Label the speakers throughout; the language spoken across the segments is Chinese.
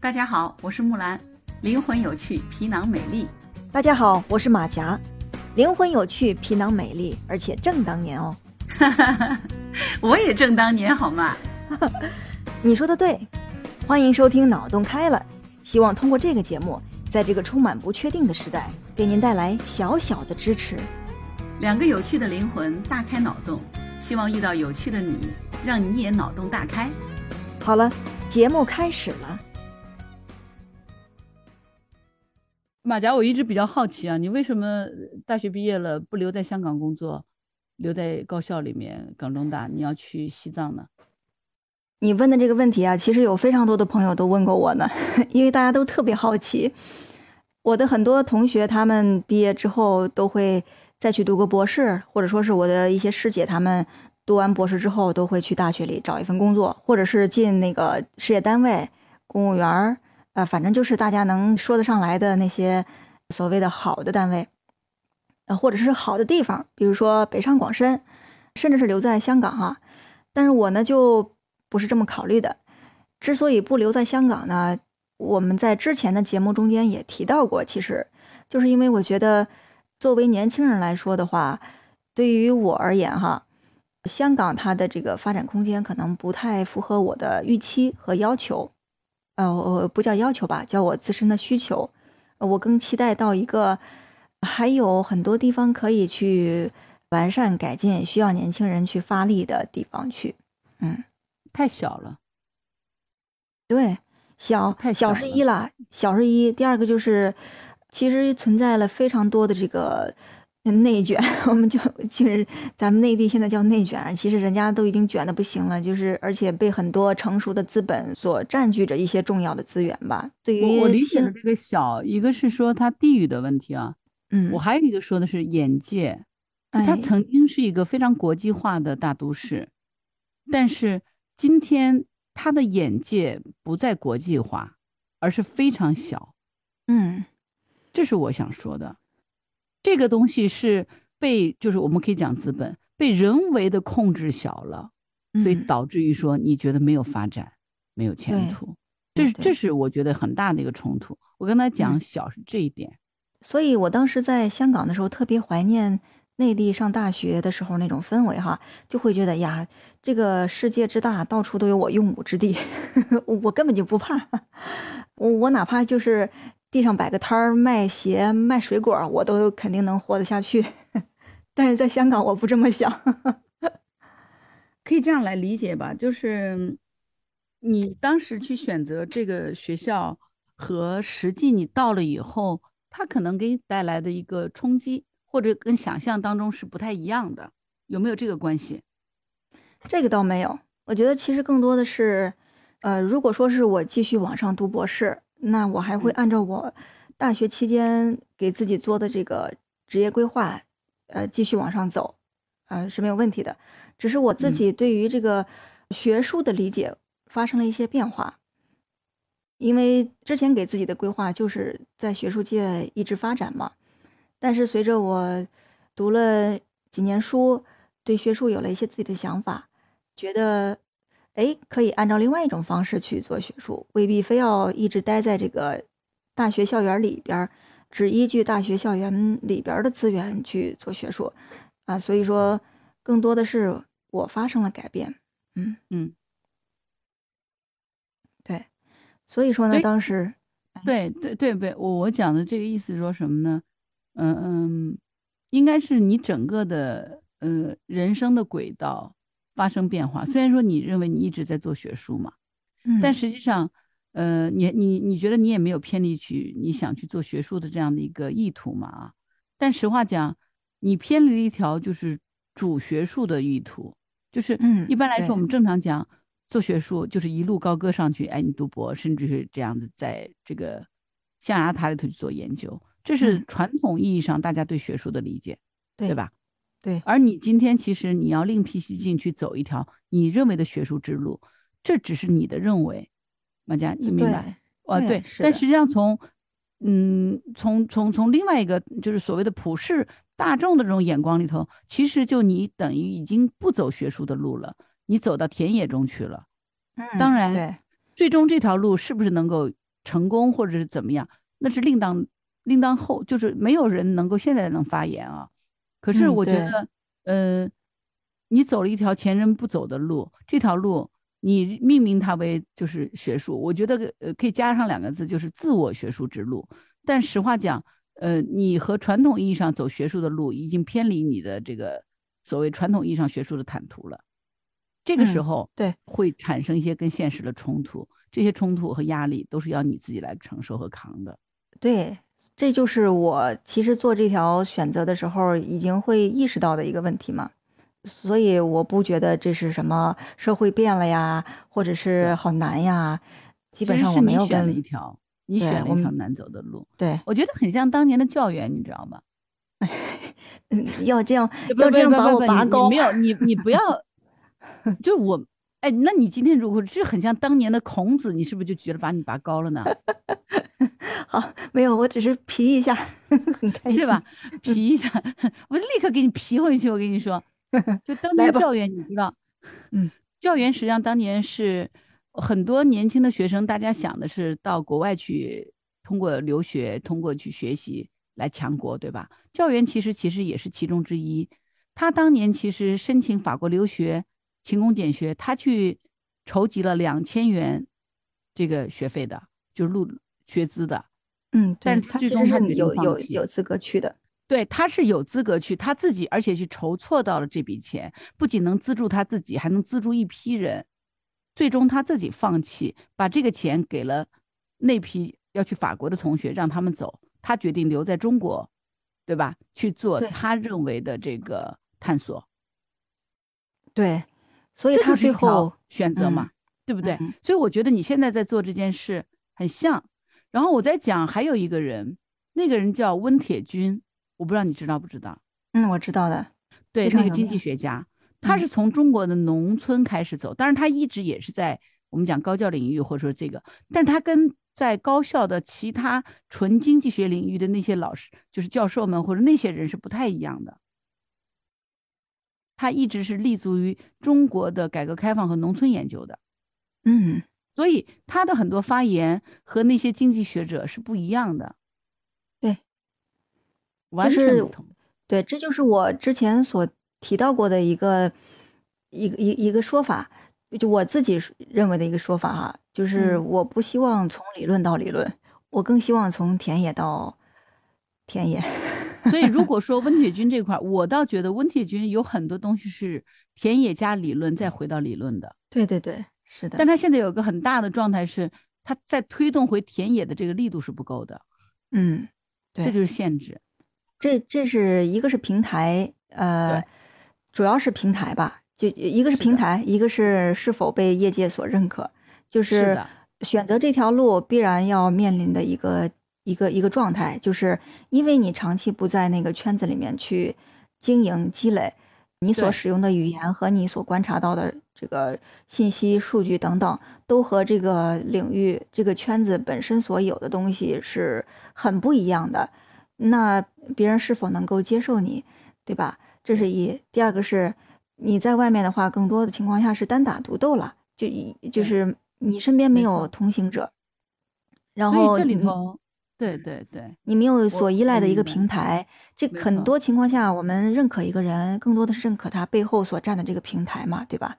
Speaker 1: 大家好，我是木兰，灵魂有趣，皮囊美丽。
Speaker 2: 大家好，我是马甲，灵魂有趣，皮囊美丽，而且正当年哦。
Speaker 1: 我也正当年好吗？
Speaker 2: 你说的对，欢迎收听脑洞开了，希望通过这个节目，在这个充满不确定的时代，给您带来小小的支持。
Speaker 1: 两个有趣的灵魂大开脑洞，希望遇到有趣的你，让你也脑洞大开。
Speaker 2: 好了，节目开始了。
Speaker 3: 马甲，我一直比较好奇啊，你为什么大学毕业了不留在香港工作，留在高校里面港中大，你要去西藏呢？
Speaker 2: 你问的这个问题啊，其实有非常多的朋友都问过我呢，因为大家都特别好奇。我的很多同学，他们毕业之后都会再去读个博士，或者说是我的一些师姐，他们读完博士之后都会去大学里找一份工作，或者是进那个事业单位、公务员儿儿。呃，反正就是大家能说得上来的那些所谓的好的单位，呃，或者是好的地方，比如说北上广深，甚至是留在香港哈。但是我呢就不是这么考虑的。之所以不留在香港呢，我们在之前的节目中间也提到过，其实就是因为我觉得作为年轻人来说的话，对于我而言哈，香港它的这个发展空间可能不太符合我的预期和要求。呃，我不叫要求吧，叫我自身的需求。我更期待到一个还有很多地方可以去完善改进，需要年轻人去发力的地方去。嗯，
Speaker 3: 太小了。
Speaker 2: 对，小
Speaker 3: 太
Speaker 2: 小是一了，小是一。第二个就是，其实存在了非常多的这个。内卷，我们就就是咱们内地现在叫内卷，其实人家都已经卷的不行了，就是而且被很多成熟的资本所占据着一些重要的资源吧。对于
Speaker 3: 我理解的这个小，一个是说它地域的问题啊，
Speaker 2: 嗯，
Speaker 3: 我还有一个说的是眼界，它曾经是一个非常国际化的大都市，但是今天它的眼界不再国际化，而是非常小，
Speaker 2: 嗯，
Speaker 3: 这是我想说的。这个东西是被，就是我们可以讲资本被人为的控制小了，所以导致于说你觉得没有发展，没有前途，这是这是我觉得很大的一个冲突。我跟他讲小是这一点，
Speaker 2: 所以我当时在香港的时候特别怀念内地上大学的时候那种氛围哈，就会觉得呀，这个世界之大，到处都有我用武之地，我根本就不怕，我我哪怕就是。地上摆个摊儿卖鞋卖水果，我都肯定能活得下去。但是在香港，我不这么想。
Speaker 3: 可以这样来理解吧，就是你当时去选择这个学校，和实际你到了以后，它可能给你带来的一个冲击，或者跟想象当中是不太一样的，有没有这个关系？
Speaker 2: 这个倒没有，我觉得其实更多的是，呃，如果说是我继续往上读博士。那我还会按照我大学期间给自己做的这个职业规划，呃，继续往上走，呃，是没有问题的。只是我自己对于这个学术的理解发生了一些变化，因为之前给自己的规划就是在学术界一直发展嘛。但是随着我读了几年书，对学术有了一些自己的想法，觉得。哎，可以按照另外一种方式去做学术，未必非要一直待在这个大学校园里边，只依据大学校园里边的资源去做学术啊。所以说，更多的是我发生了改变。嗯
Speaker 3: 嗯，
Speaker 2: 对。所以说呢，当时，
Speaker 3: 对对对对，我我讲的这个意思说什么呢？嗯嗯，应该是你整个的呃人生的轨道。发生变化，虽然说你认为你一直在做学术嘛，嗯。但实际上，呃，你你你觉得你也没有偏离去你想去做学术的这样的一个意图嘛啊？但实话讲，你偏离了一条就是主学术的意图，就是一般来说我们正常讲做学术就是一路高歌上去，哎，你读博，甚至是这样子在这个象牙塔里头去做研究，这是传统意义上大家对学术的理解，对吧？
Speaker 2: 对，
Speaker 3: 而你今天其实你要另辟蹊径去走一条你认为的学术之路，这只是你的认为，马佳，你明白？哦，对。但实际上从，嗯，从从从另外一个就是所谓的普世大众的这种眼光里头，其实就你等于已经不走学术的路了，你走到田野中去了。
Speaker 2: 嗯，
Speaker 3: 当然，
Speaker 2: 对，
Speaker 3: 最终这条路是不是能够成功或者是怎么样，那是另当另当后，就是没有人能够现在能发言啊。可是我觉得，呃，你走了一条前人不走的路，这条路你命名它为就是学术，我觉得呃可以加上两个字，就是自我学术之路。但实话讲，呃，你和传统意义上走学术的路已经偏离你的这个所谓传统意义上学术的坦途了。这个时
Speaker 2: 嗯
Speaker 3: 候，
Speaker 2: 对，
Speaker 3: 会产生一些跟现实的冲突，这些冲突和压力都是要你自己来承受和扛的。
Speaker 2: 对，这就是我其实做这条选择的时候已经会意识到的一个问题嘛。所以我不觉得这是什么社会变了呀，或者是好难呀。基本上我没有
Speaker 3: 选了一条，你选了一条难走的路，
Speaker 2: 对，
Speaker 3: 我觉得很像当年的教员，你知道吗？
Speaker 2: 嗯，要这样要这样把我拔高
Speaker 3: 没，有你你不要，就我哎，那你今天如果是很像当年的孔子，你是不是就觉得把你拔高了呢？
Speaker 2: 好，没有，我只是皮一下，很开心，
Speaker 3: 对吧？？皮一下，我就立刻给你皮回去。我跟你说，就当年教员，你知道，
Speaker 2: 嗯，
Speaker 3: 教员实际上当年是很多年轻的学生，大家想的是到国外去，通过留学，通过去学习来强国，对吧？教员其实其实也是其中之一。他当年其实申请法国留学，勤工俭学，他去筹集了两千元这个学费的，就是录学资的。
Speaker 2: 嗯，
Speaker 3: 但是
Speaker 2: 他其实是
Speaker 3: 最终他
Speaker 2: 有有有资格去的，
Speaker 3: 对，他是有资格去，他自己而且去筹措到了这笔钱，不仅能资助他自己，还能资助一批人。最终他自己放弃，把这个钱给了那批要去法国的同学，让他们走。他决定留在中国，对吧？去做他认为的这个探索，
Speaker 2: 对，所以他最后
Speaker 3: 选择嘛，对不对？
Speaker 2: 嗯
Speaker 3: 所以我觉得你现在在做这件事很像。然后我在讲还有一个人，那个人叫温铁军，我不知道你知道不知道？
Speaker 2: 嗯，我知道的，
Speaker 3: 对，那个经济学家，他
Speaker 2: 嗯
Speaker 3: 是从中国的农村开始走，当然他一直也是在我们讲高教领域或者说这个，但是他跟在高校的其他纯经济学领域的那些老师，就是教授们或者那些人是不太一样的。他一直是立足于中国的改革开放和农村研究的，
Speaker 2: 嗯，
Speaker 3: 所以他的很多发言和那些经济学者是不一样的。
Speaker 2: 对，
Speaker 3: 完
Speaker 2: 就是
Speaker 3: 全不同。
Speaker 2: 对，这就是我之前所提到过的一个一个一一个说法，就我自己认为的一个说法哈，就是
Speaker 3: 嗯
Speaker 2: 我不希望从理论到理论，我更希望从田野到田野。
Speaker 3: 所以，如果说温铁军这块儿，我倒觉得温铁军有很多东西是田野加理论再回到理论的，
Speaker 2: 对对对，是的
Speaker 3: 但，他现在有个很大的状态是，他在推动回田野的这个力度是不够的，
Speaker 2: 嗯，对，
Speaker 3: 这就是限制。
Speaker 2: 这这是一个是平台，呃，主要是平台吧，就一个是平台，一个是是否被业界所认可，就是选择这条路必然要面临的一个一个一个状态，就是因为你长期不在那个圈子里面去经营积累，你所使用的语言和你所观察到的这个信息、数据等等，都和这个领域、这个圈子本身所有的东西是很不一样的。那别人是否能够接受你，对吧？这是一。第二个是你在外面的话，更多的情况下是单打独斗了，就一就是你身边没
Speaker 3: 没
Speaker 2: 有同行者，然
Speaker 3: 后这里头，对对对，
Speaker 2: 你没有所依赖的一个平台。这很多情况下，我们认可一个人，更多的是认可他背后所站的这个平台嘛，对吧？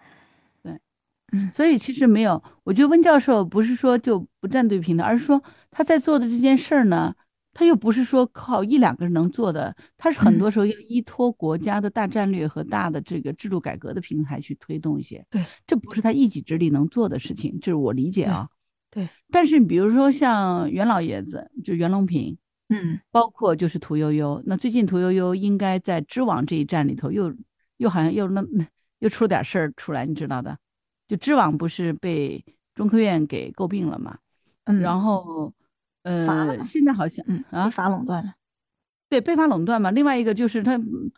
Speaker 3: 所以其实没有，我觉得温教授不是说就不站队平台，而是说他在做的这件事儿呢，他又不是说靠一两个人能做的，他是很
Speaker 2: 嗯
Speaker 3: 多时候要依托国家的大战略和大的这个制度改革的平台去推动一些。
Speaker 2: 对，
Speaker 3: 这不是他一己之力能做的事情，这是我理解啊。
Speaker 2: 对对
Speaker 3: 但是比如说像袁老爷子，就袁隆平，
Speaker 2: 嗯
Speaker 3: 包括就是屠呦呦，那最近屠呦呦应该在知网这一站里头又又好像又那 又出了点事儿出来，你知道的，就知网不是被中科院给诟病了嘛？
Speaker 2: 嗯，
Speaker 3: 然后呃，现在好像
Speaker 2: 嗯
Speaker 3: 啊
Speaker 2: 被罚垄断了。
Speaker 3: 对被罚垄断嘛，另外一个就是他。嗯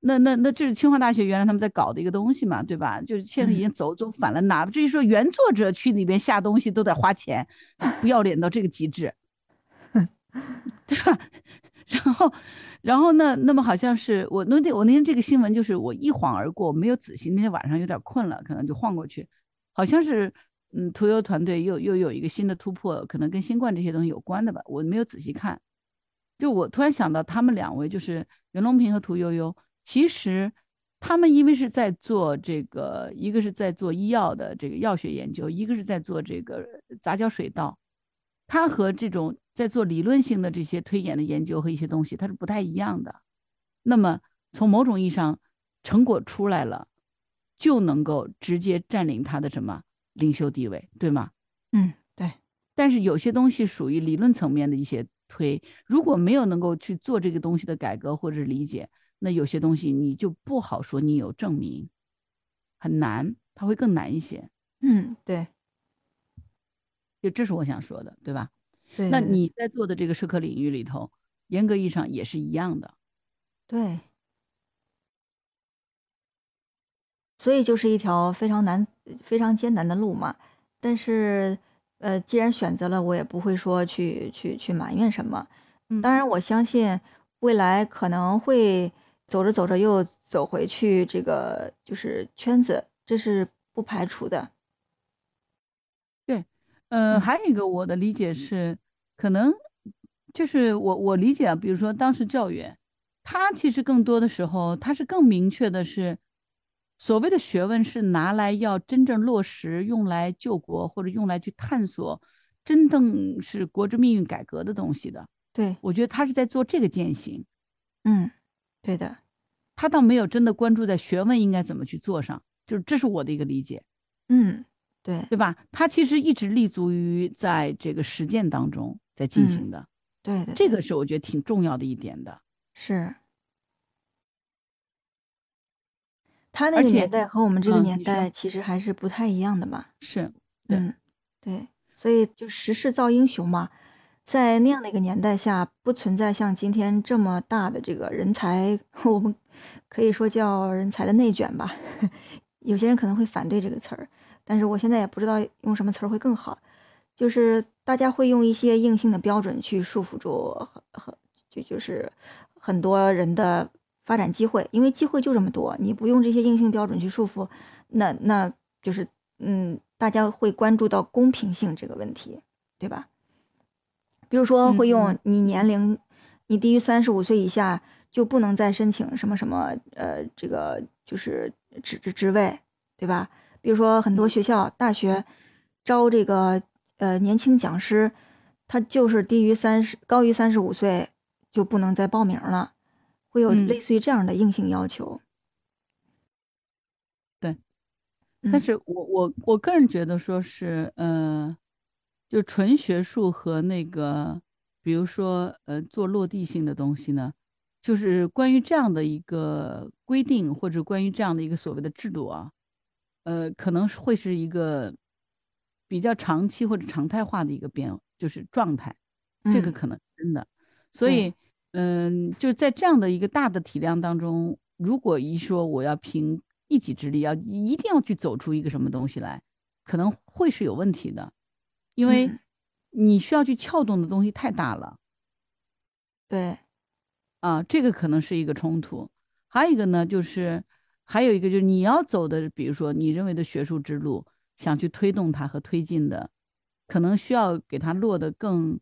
Speaker 3: 那那那这是清华大学原来他们在搞的一个东西嘛，对吧？就是现在已
Speaker 2: 嗯
Speaker 3: 经走走反了，哪至于说原作者去里边下东西都得花钱，不要脸到这个极致，对吧？然后，然后呢？那么好像是我那天我那天这个新闻就是我一晃而过，没有仔细。那天晚上有点困了，可能就晃过去。好像是嗯，屠呦团队又又有一个新的突破，可能跟新冠这些东西有关的吧，我没有仔细看。就我突然想到，他们两位就是袁隆平和屠呦呦，其实他们因为是在做这个，一个是在做医药的这个药学研究，一个是在做这个杂交水稻，它和这种在做理论性的这些推演的研究和一些东西，它是不太一样的。那么从某种意义上，成果出来了，就能够直接占领它的什么领袖地位，对吗？
Speaker 2: 嗯，对。
Speaker 3: 但是有些东西属于理论层面的一些。推如果没有能够去做这个东西的改革或者是理解，那有些东西你就不好说你有证明，很难，它会更难一些。
Speaker 2: 嗯，对，
Speaker 3: 就这是我想说的，对吧？
Speaker 2: 对。
Speaker 3: 那你在做的这个社科领域里头，严格意义上也是一样的。
Speaker 2: 对。所以就是一条非常难、非常艰难的路嘛，但是。呃，既然选择了，我也不会说去去去埋怨什么。当然，我相信未来可能会走着走着又走回去这个就是圈子，这是不排除的。
Speaker 3: 对，呃，还有一个我的理解是，可能就是我我理解啊，比如说当时教员，他其实更多的时候，他是更明确的是。所谓的学问是拿来要真正落实，用来救国或者用来去探索真正是国之命运改革的东西的。
Speaker 2: 对
Speaker 3: 我觉得他是在做这个践行。
Speaker 2: 嗯，对的，
Speaker 3: 他倒没有真的关注在学问应该怎么去做上，就是这是我的一个理解。
Speaker 2: 嗯，对，
Speaker 3: 对吧？他其实一直立足于在这个实践当中在进行的。
Speaker 2: 对对，
Speaker 3: 这个是我觉得挺重要的一点的。
Speaker 2: 是。他那个年代和我们这个年代其实还是不太一样的嘛。
Speaker 3: 是，
Speaker 2: 嗯，对，所以就时势造英雄嘛，在那样的一个年代下，不存在像今天这么大的这个人才，我们可以说叫人才的内卷吧。有些人可能会反对这个词儿，但是我现在也不知道用什么词儿会更好。就是大家会用一些硬性的标准去束缚住很很就就是很多人的。发展机会，因为机会就这么多，你不用这些硬性标准去束缚，那那就是嗯，大家会关注到公平性这个问题，对吧？比如说会用你年龄，你低于三十五岁以下就不能再申请什么什么呃，这个就是职职职位，对吧？比如说很多学校大学招这个呃年轻讲师，他就是低于三十高于三十五岁就不能再报名了。会有类似于这样的硬性要求，
Speaker 3: 对，但是我我我个人觉得说是，呃，就纯学术和那个，比如说呃做落地性的东西呢，就是关于这样的一个规定或者关于这样的一个所谓的制度啊，呃，可能会是一个比较长期或者常态化的一个变，就是状态，这个可能真的，所以。嗯，就在这样的一个大的体量当中，如果一说我要凭一己之力，要一定要去走出一个什么东西来，可能会是有问题的，因为你需要去撬动的东西太大了。
Speaker 2: 对，
Speaker 3: 啊，这个可能是一个冲突。还有一个呢，就是还有一个就是你要走的，比如说你认为的学术之路，想去推动它和推进的，可能需要给它落得更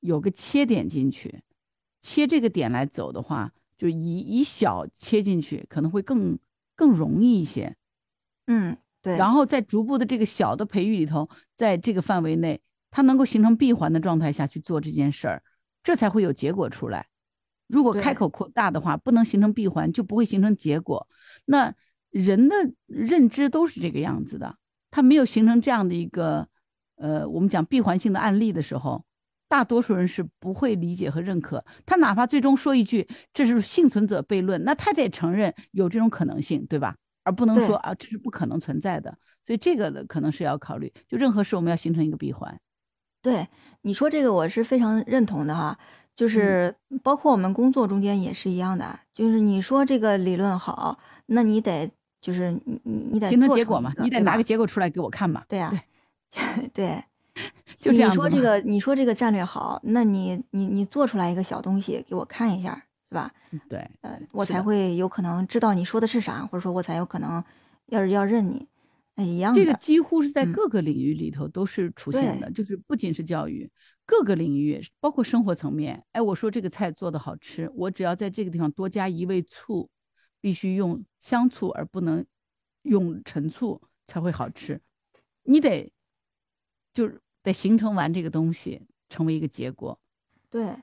Speaker 3: 有个切点进去。切这个点来走的话，就以以小切进去，可能会更更容易一些。
Speaker 2: 嗯，对。
Speaker 3: 然后在逐步的这个小的培育里头，在这个范围内，它能够形成闭环的状态下去做这件事儿，这才会有结果出来。如果开口扩大的话，不能形成闭环，就不会形成结果。那人的认知都是这个样子的，他没有形成这样的一个，呃，我们讲闭环性的案例的时候。大多数人是不会理解和认可他，哪怕最终说一句“这是幸存者悖论”，那他得承认有这种可能性，对吧？而不能说啊，这是不可能存在的。所以这个的可能是要考虑，就任何事我们要形成一个闭环。
Speaker 2: 对你说这个，我是非常认同的哈。就是包括我们工作中间也是一样的，就是你说这个理论好，那你得就是你你你得
Speaker 3: 形成结果嘛，你得拿个结果出来给我看嘛。
Speaker 2: 对啊，对。
Speaker 3: 就你
Speaker 2: 说这个，你说这个战略好，那你你你做出来一个小东西给我看一下，是吧？
Speaker 3: 对，
Speaker 2: 呃，我才会有可能知道你说的是啥，或者说我才有可能要是要认你。哎一样的。
Speaker 3: 这个几乎是在
Speaker 2: 嗯
Speaker 3: 各个领域里头都是出现
Speaker 2: 对
Speaker 3: 的，就是不仅是教育，各个领域，包括生活层面。哎，我说这个菜做的好吃，我只要在这个地方多加一味醋，必须用香醋而不能用陈醋才会好吃。你得就是得形成完这个东西，成为一个结果。
Speaker 2: 对，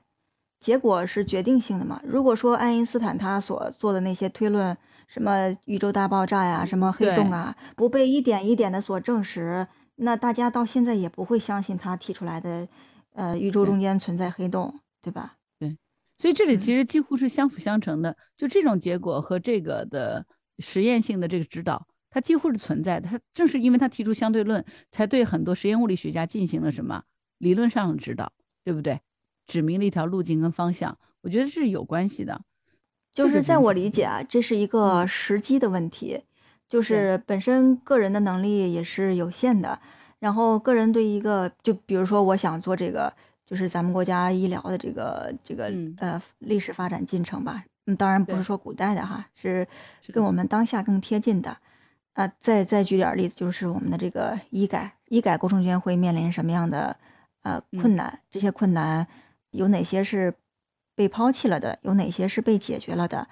Speaker 2: 结果是决定性的嘛。如果说爱因斯坦他所做的那些推论，什么宇宙大爆炸呀，什么黑洞啊，不被一点一点的所证实，那大家到现在也不会相信他提出来的，呃，宇宙中间存在黑洞，对吧？
Speaker 3: 对所以这里
Speaker 2: 嗯
Speaker 3: 其实几乎是相辅相成的，就这种结果和这个的实验性的这个指导，它几乎是存在的。它正是因为他提出相对论，才对很多实验物理学家进行了什么理论上的指导，对不对？指明了一条路径跟方向，我觉得是有关系的。
Speaker 2: 就是在我理解啊，这是一个
Speaker 3: 嗯
Speaker 2: 时机的问题，就是本身个人的能力也是有限的，然后个人对一个，就比如说我想做这个，就是咱们国家医疗的这个这个
Speaker 3: 嗯
Speaker 2: 呃历史发展进程吧，嗯，当然不是说古代的哈，是跟我们当下更贴近的。啊，再再举点儿例子，就是我们的这个医改，医改过程中间会面临什么样的呃困
Speaker 3: 嗯
Speaker 2: 难？这些困难有哪些是被抛弃了的？有哪些是被解决了的？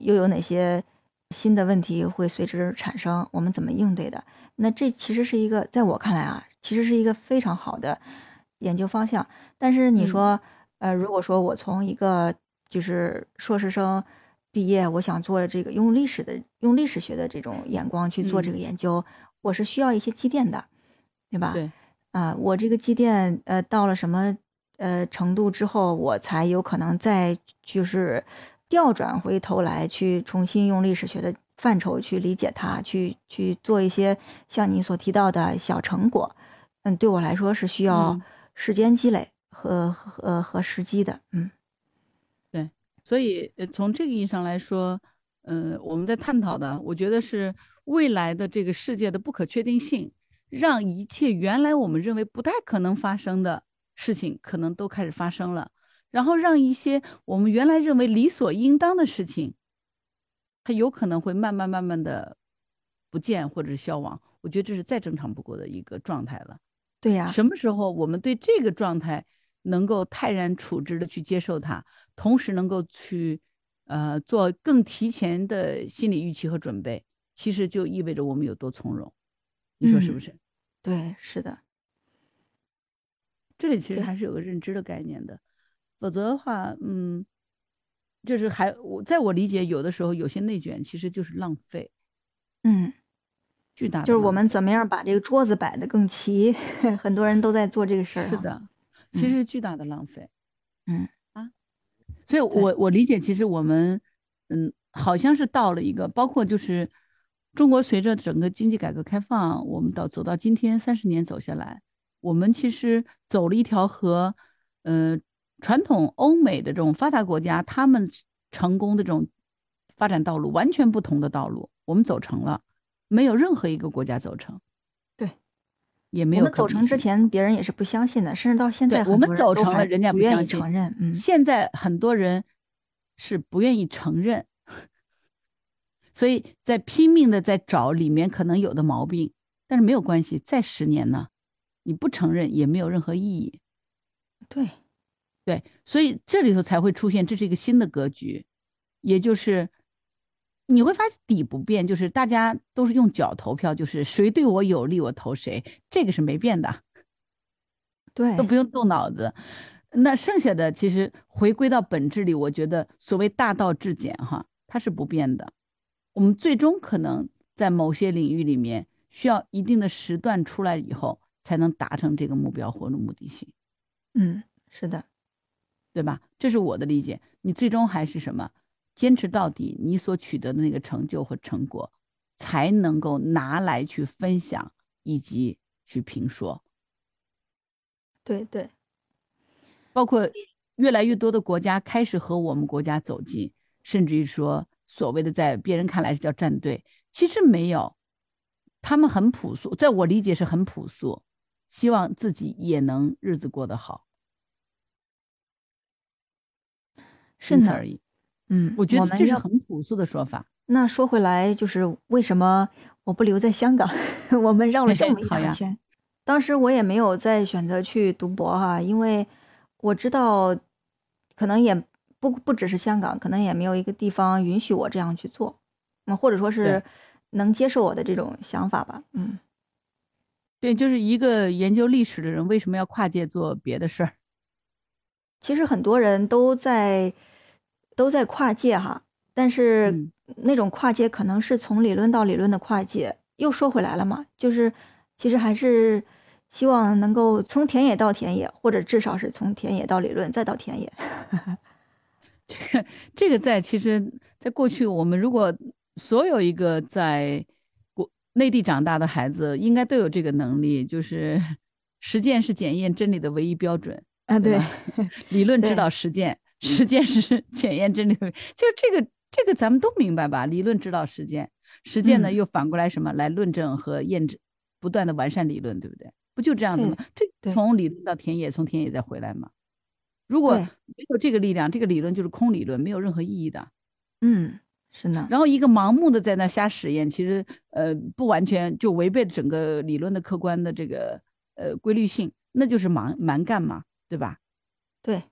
Speaker 2: 又有哪些新的问题会随之产生？我们怎么应对的？那这其实是一个，在我看来啊，其实是一个非常好的研究方向。但是你
Speaker 3: 嗯
Speaker 2: 说，呃，如果说我从一个就是硕士生毕业，我想做这个用历史的、用历史学的这种眼光去做这个
Speaker 3: 嗯
Speaker 2: 研究，我是需要一些积淀的，对吧？
Speaker 3: 对，
Speaker 2: 啊，我这个积淀呃到了什么呃程度之后，我才有可能再就是调转回头来去重新用历史学的范畴去理解它，去去做一些像你所提到的小成果。嗯，对我来说是需要
Speaker 3: 嗯
Speaker 2: 时间积累和和和时机的。嗯对
Speaker 3: 所以呃从这个意义上来说，呃，我们在探讨的，我觉得是未来的这个世界的不可确定性，让一切原来我们认为不太可能发生的事情，可能都开始发生了，然后让一些我们原来认为理所应当的事情，它有可能会慢慢慢慢的不见或者是消亡。我觉得这是再正常不过的一个状态了。
Speaker 2: 对呀、
Speaker 3: 什么时候我们对这个状态能够泰然处之的去接受它，同时能够去呃做更提前的心理预期和准备，其实就意味着我们有多从容。你说是不
Speaker 2: 嗯
Speaker 3: 是？
Speaker 2: 对，是的，
Speaker 3: 这里其实还是有个认知的概念的，否则的话，嗯，就是还我在我理解，有的时候有些内卷其实就是浪费，
Speaker 2: 嗯，
Speaker 3: 巨大的
Speaker 2: 就是我们怎么样把这个桌子摆得更齐，很多人都在做这个事儿。
Speaker 3: 是，的，其实是巨大的浪费。
Speaker 2: 嗯
Speaker 3: 啊，所以我我理解，其实我们嗯，好像是到了一个，包括就是中国随着整个经济改革开放，我们到走到今天三十年走下来，我们其实走了一条和呃传统欧美的这种发达国家他们成功的这种发展道路完全不同的道路，我们走成了，没有任何一个国家走成。
Speaker 2: 对。
Speaker 3: 也没有
Speaker 2: 我们走成之前，别人也是不相信的，甚至到现在
Speaker 3: 我们走成了人家
Speaker 2: 不愿意承认。嗯，
Speaker 3: 现在很多人是不愿意承认，所以在拼命的在找里面可能有的毛病，但是没有关系，再十年呢，你不承认也没有任何意义。
Speaker 2: 对，
Speaker 3: 对，所以这里头才会出现这是一个新的格局，也就是你会发现底不变，就是大家都是用脚投票，就是谁对我有利我投谁，这个是没变的。
Speaker 2: 对
Speaker 3: 都，不用动脑子。那剩下的其实回归到本质里，我觉得所谓大道至简哈，它是不变的。我们最终可能在某些领域里面需要一定的时段出来以后，才能达成这个目标或者目的性，
Speaker 2: 嗯，是的，
Speaker 3: 对吧？这是我的理解。你最终还是什么？坚持到底，你所取得的那个成就和成果，才能够拿来去分享以及去评说。
Speaker 2: 对对，
Speaker 3: 包括越来越多的国家开始和我们国家走近，甚至于说所谓的在别人看来是叫站队，其实没有，他们很朴素，在我理解是很朴素，希望自己也能日子过得好，
Speaker 2: 是呢
Speaker 3: 仅此而已。
Speaker 2: 嗯，
Speaker 3: 我觉得这是很朴素的说法。
Speaker 2: 那说回来，就是为什么我不留在香港，我们绕了这么一大圈。当时我也没有再选择去读博哈，因为我知道，可能也不不只是香港，可能也没有一个地方允许我这样去做，嗯，或者说是能接受我的这种想法吧。嗯，
Speaker 3: 对，就是一个研究历史的人，为什么要跨界做别的事儿？
Speaker 2: 其实很多人都在都在跨界哈，但是
Speaker 3: 嗯
Speaker 2: 那种跨界可能是从理论到理论的跨界。又说回来了嘛，就是其实还是希望能够从田野到田野，或者至少是从田野到理论再到田野。
Speaker 3: 这个这个在其实，在过去，我们如果所有一个在国内地长大的孩子，应该都有这个能力，就是 实践是检验真理的唯一标准。
Speaker 2: 啊，对
Speaker 3: 理论指导实践，实践是检验真理的，就是这个这个咱们都明白吧？理论指导实践，实践呢
Speaker 2: 嗯
Speaker 3: 又反过来什么来论证和验证，不断的完善理论，对不对？不就这样子吗？这从理论到田野，从田野再回来嘛。如果没有这个力量，这个理论就是空理论，没有任何意义的。
Speaker 2: 嗯，是呢，
Speaker 3: 然后一个盲目的在那瞎实验，其实呃不完全就违背整个理论的客观的这个呃规律性，那就是盲蛮干嘛，对吧？
Speaker 2: 对，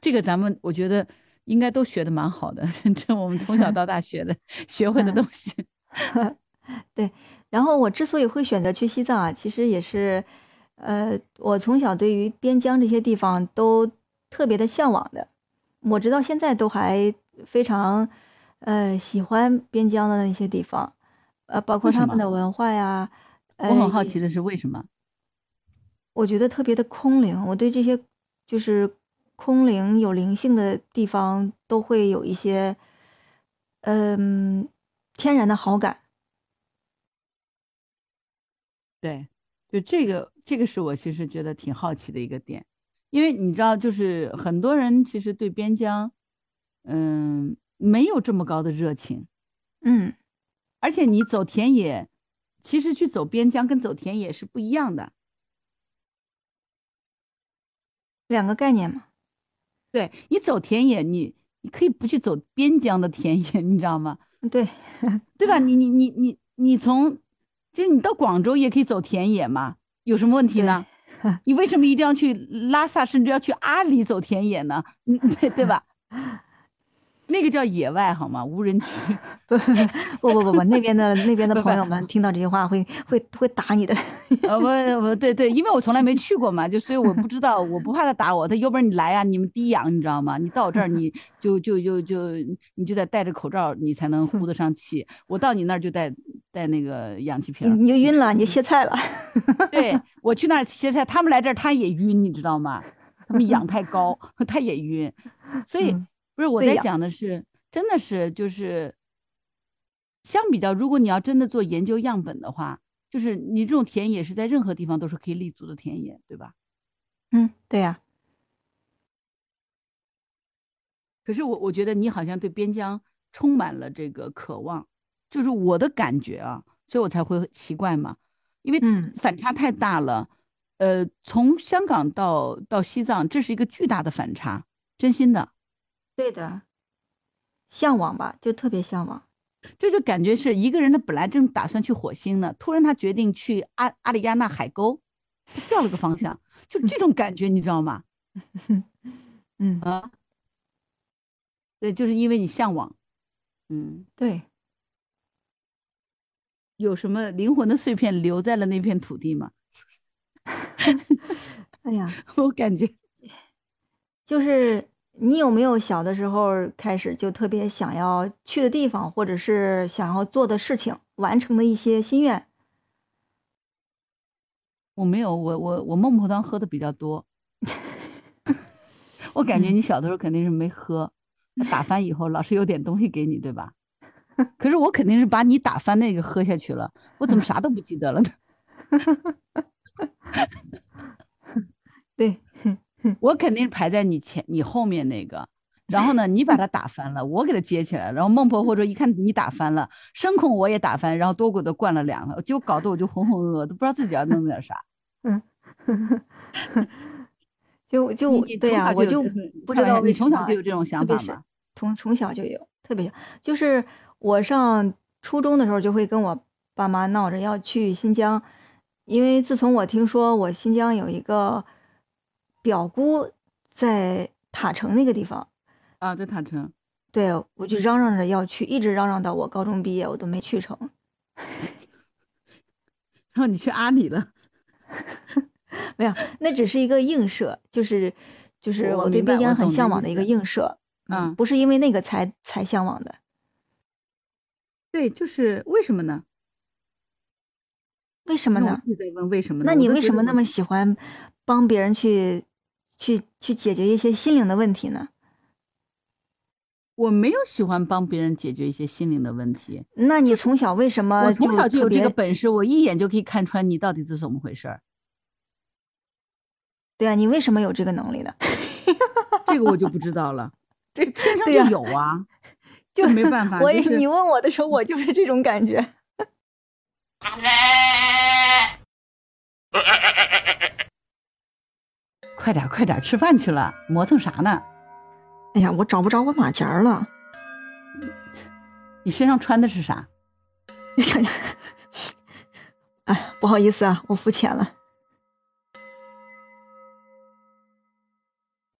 Speaker 3: 这个咱们我觉得应该都学的蛮好的，这我们从小到大学的 学会的
Speaker 2: 嗯
Speaker 3: 东西。
Speaker 2: 对。然后我之所以会选择去西藏啊，其实也是，呃，我从小对于边疆这些地方都特别的向往的，我直到现在都还非常，呃，喜欢边疆的那些地方，呃，包括他们的文化呀，
Speaker 3: 我很好
Speaker 2: 呃
Speaker 3: 奇的是为什么？
Speaker 2: 我觉得特别的空灵，我对这些就是空灵有灵性的地方都会有一些，嗯，天然的好感。
Speaker 3: 对，就这个这个是我其实觉得挺好奇的一个点，因为你知道，就是很多人其实对边疆，嗯，没有这么高的热情。
Speaker 2: 嗯，
Speaker 3: 而且你走田野，其实去走边疆跟走田野是不一样的。
Speaker 2: 两个概念嘛。
Speaker 3: 对你走田野，你你可以不去走边疆的田野，你知道吗？
Speaker 2: 对，
Speaker 3: 对吧？你你你你你从，就是你到广州也可以走田野嘛，有什么问题呢？你为什么一定要去拉萨，甚至要去阿里走田野呢？嗯，对对吧？那个叫野外好吗？无人区。
Speaker 2: 不不不不不，那边的那边的朋友们听到这句话会会会打你的。
Speaker 3: 呃，不不对对，因为我从来没去过嘛，就所以我不知道，我不怕他打我，他有本事你来啊，你们低氧，你知道吗？你到我这儿，你 就就就就你就得戴着口罩，你才能呼得上气。我到你那儿就带带那个氧气瓶。
Speaker 2: 你就晕了，你就歇菜了。
Speaker 3: 对我去那儿歇菜，他们来这儿他也晕，你知道吗？他们氧太高，他也晕。所以
Speaker 2: 嗯
Speaker 3: 不是我在讲的是，真的是就是相比较，如果你要真的做研究样本的话，就是你这种田野是在任何地方都是可以立足的田野，对吧？
Speaker 2: 嗯，对呀、
Speaker 3: 可是我我觉得你好像对边疆充满了这个渴望，就是我的感觉啊，所以我才会奇怪嘛，因为
Speaker 2: 嗯
Speaker 3: 反差太大了。呃，从香港到到西藏，这是一个巨大的反差，真心的，
Speaker 2: 对的。向往吧，就特别向往。
Speaker 3: 这就感觉是一个人他本来正打算去火星呢，突然他决定去阿阿里亚纳海沟，他调了个方向，就这种感觉，你知道吗？
Speaker 2: 嗯，
Speaker 3: 啊，对，就是因为你向往，嗯。
Speaker 2: 对，
Speaker 3: 有什么灵魂的碎片留在了那片土地吗？
Speaker 2: 哎呀，
Speaker 3: 我感觉
Speaker 2: 就是你有没有小的时候开始就特别想要去的地方，或者是想要做的事情，完成的一些心愿？
Speaker 3: 我没有，我我我孟婆汤喝的比较多。我感觉你小的时候肯定是没喝，打翻以后老师有点东西给你，对吧？可是我肯定是把你打翻那个喝下去了，我怎么 啥都不记得了呢？
Speaker 2: 对，
Speaker 3: 我肯定是排在你前你后面那个，然后呢，你把它打翻了，我给它接起来了，然后孟婆或者一看你打翻了，声控我也打翻，然后多给我灌了两个，就搞得我就浑浑噩噩，都不知道自己要弄点啥。
Speaker 2: 嗯 就
Speaker 3: 就
Speaker 2: 对呀、
Speaker 3: 从小
Speaker 2: 我就不知道
Speaker 3: 你从小就有这种想法吗？
Speaker 2: 从从小就有，特别有。就是我上初中的时候，就会跟我爸妈闹着要去新疆，因为自从我听说我新疆有一个表姑在塔城那个地方，
Speaker 3: 啊，在塔城，
Speaker 2: 对我就嚷嚷着要去，一直嚷嚷到我高中毕业，我都没去成。
Speaker 3: 然后你去阿里了，
Speaker 2: 没有，那只是一个映射，就是就是
Speaker 3: 我
Speaker 2: 我对
Speaker 3: 明白我
Speaker 2: 边疆很向往的一个映射，
Speaker 3: 嗯
Speaker 2: 不是因为那个才才向往的。
Speaker 3: 对，就是为什么呢？
Speaker 2: 为什么呢？
Speaker 3: 那我一直在问为什么呢？
Speaker 2: 那你为什么那么喜欢帮别人去去去解决一些心灵的问题呢？
Speaker 3: 我没有喜欢帮别人解决一些心灵的问题。
Speaker 2: 那你从小为什么
Speaker 3: 我从小就有这个本事，我一眼就可以看穿你到底是怎么回事儿。
Speaker 2: 对啊，你为什么有这个能力呢？
Speaker 3: 这个我就不知道了，
Speaker 2: 对
Speaker 3: 天生就有啊，
Speaker 2: 就
Speaker 3: 没办法。
Speaker 2: 我也
Speaker 3: 就是
Speaker 2: 你问我的时候，我就是这种感觉。
Speaker 3: 快点快点吃饭去了，磨蹭啥呢？
Speaker 2: 哎呀，我找不着我马甲了。
Speaker 3: 你身上穿的是啥？
Speaker 2: 哎，不好意思啊，我肤浅了。